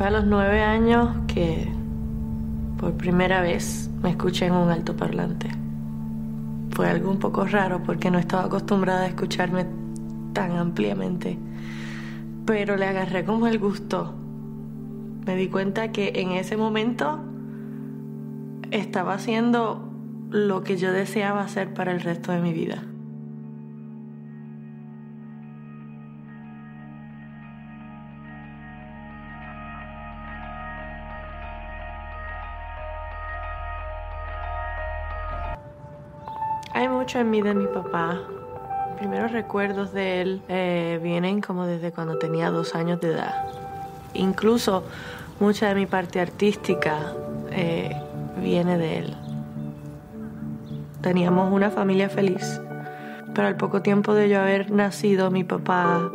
Fue a los nueve años que por primera vez me escuché en un altoparlante. Fue algo un poco raro porque no estaba acostumbrada a escucharme tan ampliamente, pero le agarré como el gusto. Me di cuenta que en ese momento estaba haciendo lo que yo deseaba hacer para el resto de mi vida. Mucho en mí de mi papá. Primeros recuerdos de él eh, vienen como desde cuando tenía dos años de edad. Incluso mucha de mi parte artística eh, viene de él. Teníamos una familia feliz, pero al poco tiempo de yo haber nacido, mi papá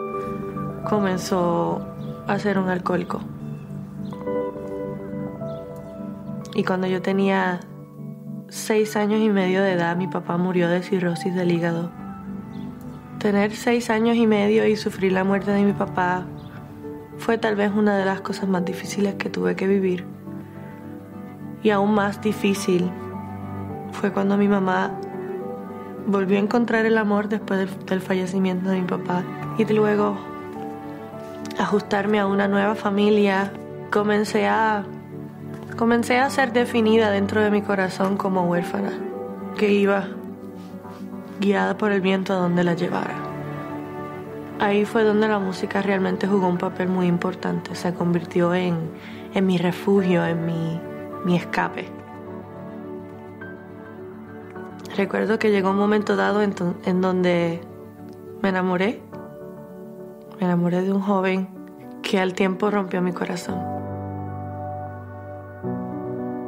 comenzó a ser un alcohólico. Y cuando yo tenía seis años y medio de edad, mi papá murió de cirrosis del hígado. Tener seis años y medio y sufrir la muerte de mi papá fue tal vez una de las cosas más difíciles que tuve que vivir. Y aún más difícil fue cuando mi mamá volvió a encontrar el amor después del, fallecimiento de mi papá y luego ajustarme a una nueva familia. Comencé a Comencé a ser definida dentro de mi corazón como huérfana, que iba guiada por el viento a donde la llevara. Ahí fue donde la música realmente jugó un papel muy importante, se convirtió en, en mi refugio, en mi, mi escape. Recuerdo que llegó un momento dado en, en donde me enamoré, me enamoré de un joven que al tiempo rompió mi corazón.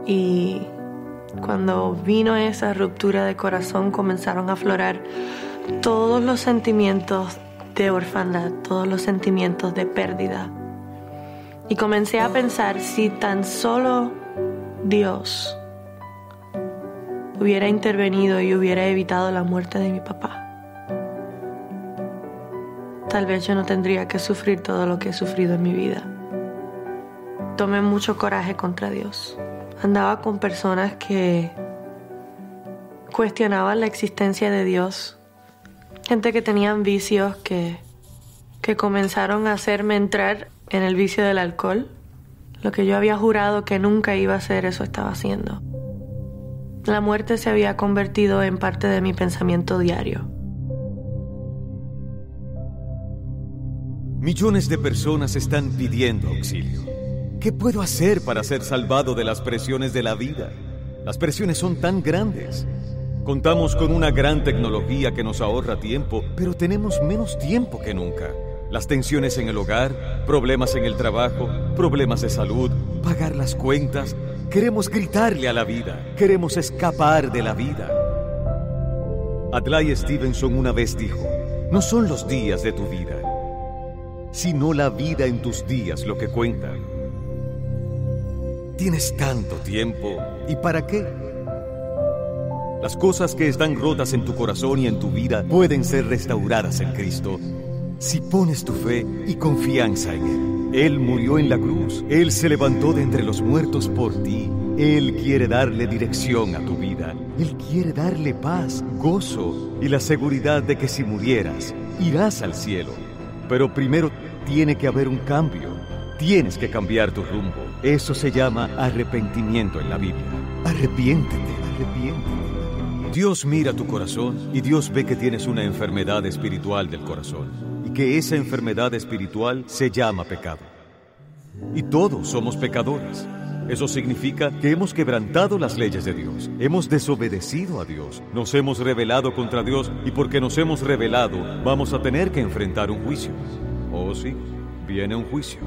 Y cuando vino esa ruptura de corazón comenzaron a aflorar todos los sentimientos de orfandad, todos los sentimientos de pérdida. Y comencé a pensar si tan solo Dios hubiera intervenido y hubiera evitado la muerte de mi papá. Tal vez yo no tendría que sufrir todo lo que he sufrido en mi vida. Tomé mucho coraje contra Dios andaba con personas que cuestionaban la existencia de Dios, gente que tenían vicios que, que comenzaron a hacerme entrar en el vicio del alcohol. Lo que yo había jurado que nunca iba a hacer, eso estaba haciendo. La muerte se había convertido en parte de mi pensamiento diario. Millones de personas están pidiendo auxilio. ¿Qué puedo hacer para ser salvado de las presiones de la vida? Las presiones son tan grandes. Contamos con una gran tecnología que nos ahorra tiempo, pero tenemos menos tiempo que nunca. Las tensiones en el hogar, problemas en el trabajo, problemas de salud, pagar las cuentas. Queremos gritarle a la vida, queremos escapar de la vida. Adlai Stevenson una vez dijo, no son los días de tu vida, sino la vida en tus días lo que cuenta. Tienes tanto tiempo. ¿Y para qué? Las cosas que están rotas en tu corazón y en tu vida pueden ser restauradas en Cristo si pones tu fe y confianza en Él. Él murió en la cruz, Él se levantó de entre los muertos por ti. Él quiere darle dirección a tu vida. Él quiere darle paz, gozo y la seguridad de que si murieras, irás al cielo. Pero primero tiene que haber un cambio. Tienes que cambiar tu rumbo. Eso se llama arrepentimiento en la Biblia. Arrepiéntete, arrepiéntete. Dios mira tu corazón y Dios ve que tienes una enfermedad espiritual del corazón y que esa enfermedad espiritual se llama pecado. Y todos somos pecadores. Eso significa que hemos quebrantado las leyes de Dios, hemos desobedecido a Dios, nos hemos rebelado contra Dios y porque nos hemos rebelado vamos a tener que enfrentar un juicio. Oh sí, viene un juicio.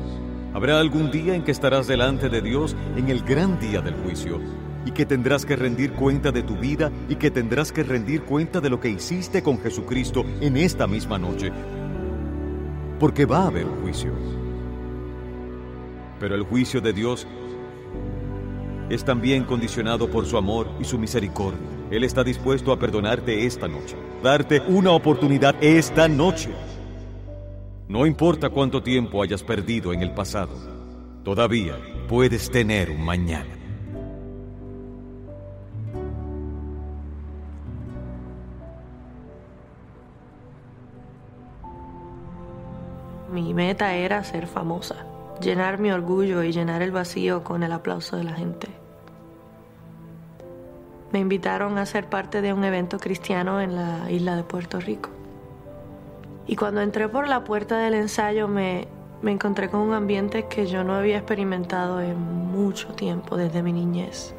Habrá algún día en que estarás delante de Dios en el gran día del juicio y que tendrás que rendir cuenta de tu vida y que tendrás que rendir cuenta de lo que hiciste con Jesucristo en esta misma noche. Porque va a haber juicio. Pero el juicio de Dios es también condicionado por su amor y su misericordia. Él está dispuesto a perdonarte esta noche, darte una oportunidad esta noche. No importa cuánto tiempo hayas perdido en el pasado, todavía puedes tener un mañana. Mi meta era ser famosa, llenar mi orgullo y llenar el vacío con el aplauso de la gente. Me invitaron a ser parte de un evento cristiano en la isla de Puerto Rico. Y cuando entré por la puerta del ensayo me, me encontré con un ambiente que yo no había experimentado en mucho tiempo desde mi niñez.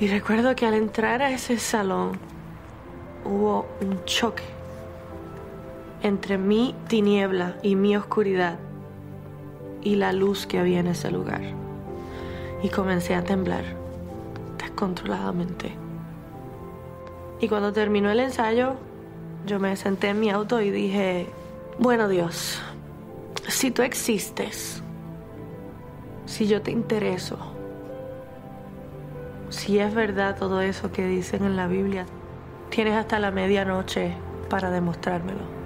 Y recuerdo que al entrar a ese salón hubo un choque entre mi tiniebla y mi oscuridad y la luz que había en ese lugar. Y comencé a temblar descontroladamente. Y cuando terminó el ensayo, yo me senté en mi auto y dije, bueno Dios, si tú existes, si yo te intereso, si es verdad todo eso que dicen en la Biblia, tienes hasta la medianoche para demostrármelo.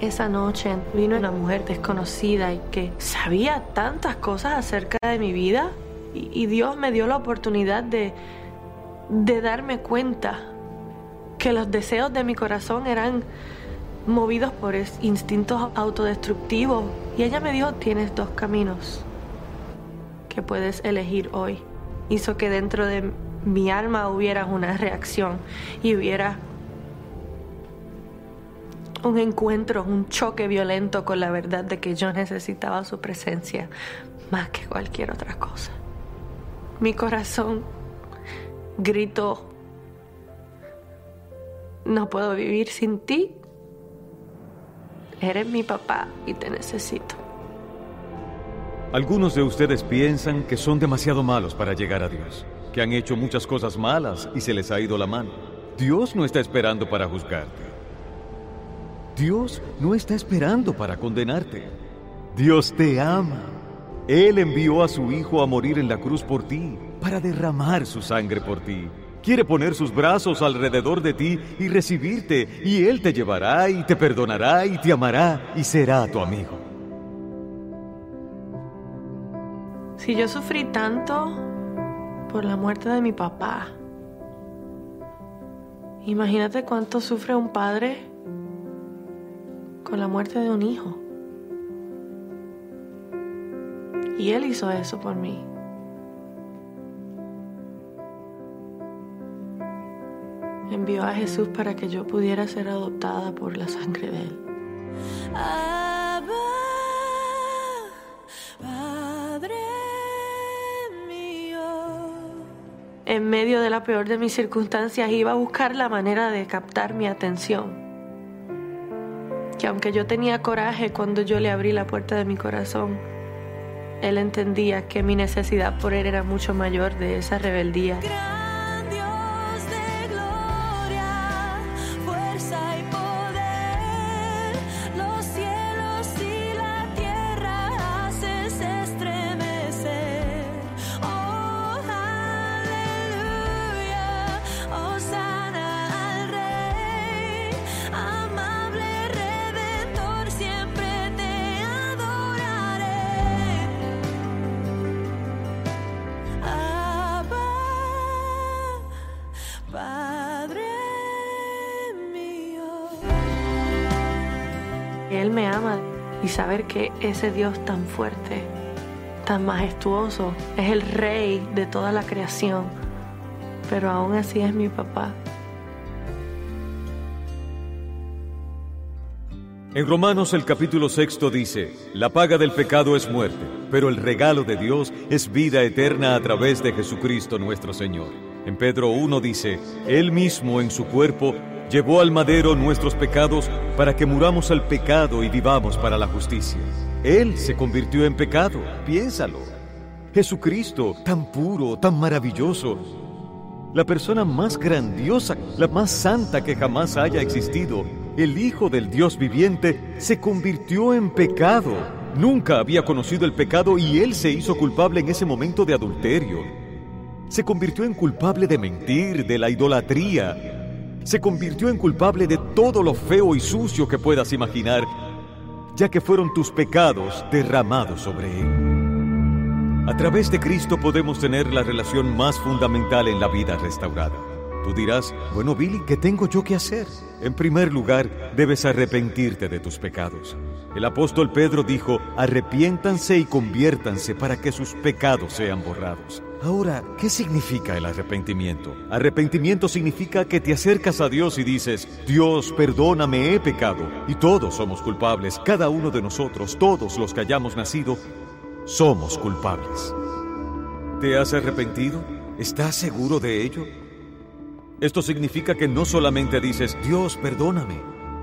Esa noche vino una mujer desconocida y que sabía tantas cosas acerca de mi vida y, Dios me dio la oportunidad de, de darme cuenta que los deseos de mi corazón eran movidos por instintos autodestructivos. Y ella me dijo, tienes dos caminos que puedes elegir hoy. Hizo que dentro de mi alma hubiera una reacción y hubiera un encuentro, un choque violento con la verdad de que yo necesitaba su presencia más que cualquier otra cosa. Mi corazón gritó, no puedo vivir sin ti, eres mi papá y te necesito. Algunos de ustedes piensan que son demasiado malos para llegar a Dios, que han hecho muchas cosas malas y se les ha ido la mano. Dios no está esperando para juzgarte. Dios no está esperando para condenarte. Dios te ama. Él envió a su Hijo a morir en la cruz por ti, para derramar su sangre por ti. Quiere poner sus brazos alrededor de ti y recibirte, y Él te llevará y te perdonará y te amará y será tu amigo. Si yo sufrí tanto por la muerte de mi papá, imagínate cuánto sufre un padre con la muerte de un hijo. Y Él hizo eso por mí. Envió a Jesús para que yo pudiera ser adoptada por la sangre de Él. En medio de la peor de mis circunstancias iba a buscar la manera de captar mi atención que aunque yo tenía coraje cuando yo le abrí la puerta de mi corazón, él entendía que mi necesidad por él era mucho mayor de esa rebeldía. Me ama y saber que ese Dios tan fuerte, tan majestuoso, es el rey de toda la creación, pero aún así es mi papá. En Romanos el capítulo sexto dice, la paga del pecado es muerte, pero el regalo de Dios es vida eterna a través de Jesucristo nuestro Señor. En Pedro 1 dice, Él mismo en su cuerpo llevó al madero nuestros pecados para que muramos al pecado y vivamos para la justicia. Él se convirtió en pecado, piénsalo. Jesucristo, tan puro, tan maravilloso, la persona más grandiosa, la más santa que jamás haya existido, el Hijo del Dios viviente, se convirtió en pecado. Nunca había conocido el pecado y él se hizo culpable en ese momento de adulterio. Se convirtió en culpable de mentir, de la idolatría, se convirtió en culpable de todo lo feo y sucio que puedas imaginar, ya que fueron tus pecados derramados sobre Él. A través de Cristo podemos tener la relación más fundamental en la vida restaurada. Tú dirás, bueno Billy, ¿qué tengo yo que hacer? En primer lugar, debes arrepentirte de tus pecados. El apóstol Pedro dijo, arrepiéntanse y conviértanse para que sus pecados sean borrados. Ahora, ¿qué significa el arrepentimiento? Arrepentimiento significa que te acercas a Dios y dices, Dios, perdóname, he pecado. Y todos somos culpables, cada uno de nosotros, todos los que hayamos nacido, somos culpables. ¿Te has arrepentido? ¿Estás seguro de ello? Esto significa que no solamente dices, Dios, perdóname.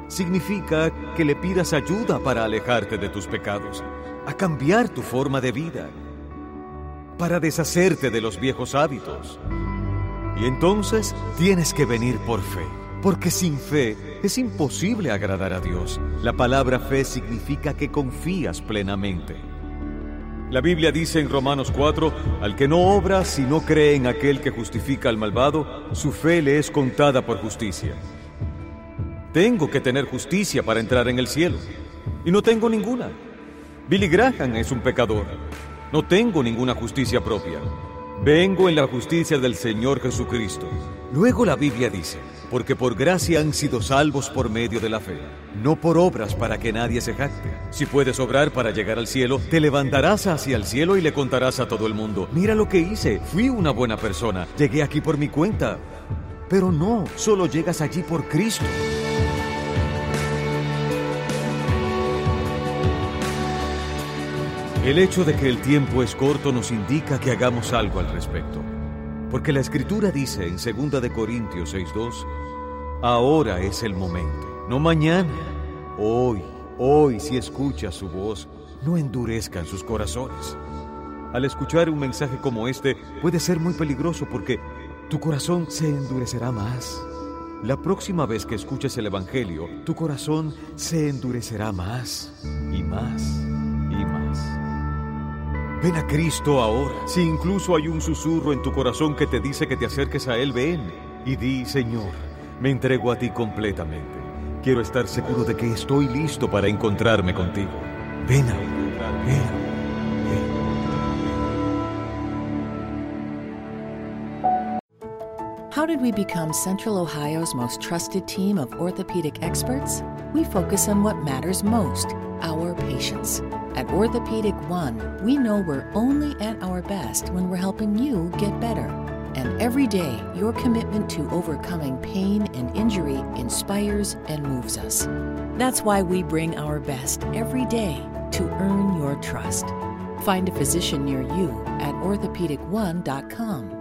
Significa que le pidas ayuda para alejarte de tus pecados, a cambiar tu forma de vida para deshacerte de los viejos hábitos. Y entonces tienes que venir por fe, porque sin fe es imposible agradar a Dios. La palabra fe significa que confías plenamente. La Biblia dice en Romanos 4, al que no obra si no cree en aquel que justifica al malvado, su fe le es contada por justicia. Tengo que tener justicia para entrar en el cielo, y no tengo ninguna. Billy Graham es un pecador, no tengo ninguna justicia propia. Vengo en la justicia del Señor Jesucristo. Luego la Biblia dice, porque por gracia han sido salvos por medio de la fe, no por obras para que nadie se jacte. Si puedes obrar para llegar al cielo, te levantarás hacia el cielo y le contarás a todo el mundo, mira lo que hice, fui una buena persona, llegué aquí por mi cuenta. Pero no, solo llegas allí por Cristo. El hecho de que el tiempo es corto nos indica que hagamos algo al respecto. Porque la escritura dice en 2 de Corintios 6:2, ahora es el momento, no mañana, hoy, hoy si escuchas su voz, no endurezcan sus corazones. Al escuchar un mensaje como este puede ser muy peligroso porque tu corazón se endurecerá más. La próxima vez que escuches el Evangelio, tu corazón se endurecerá más y más. Ven a Cristo ahora. Si incluso hay un susurro en tu corazón que te dice que te acerques a Él, ven y di, Señor, me entrego a ti completamente. Quiero estar seguro de que estoy listo para encontrarme contigo. Ven a ven. How did we become Central Ohio's most trusted team of orthopedic experts? We focus on what matters most our patients. At Orthopedic One, we know we're only at our best when we're helping you get better. And every day, your commitment to overcoming pain and injury inspires and moves us. That's why we bring our best every day to earn your trust. Find a physician near you at orthopedic1.com.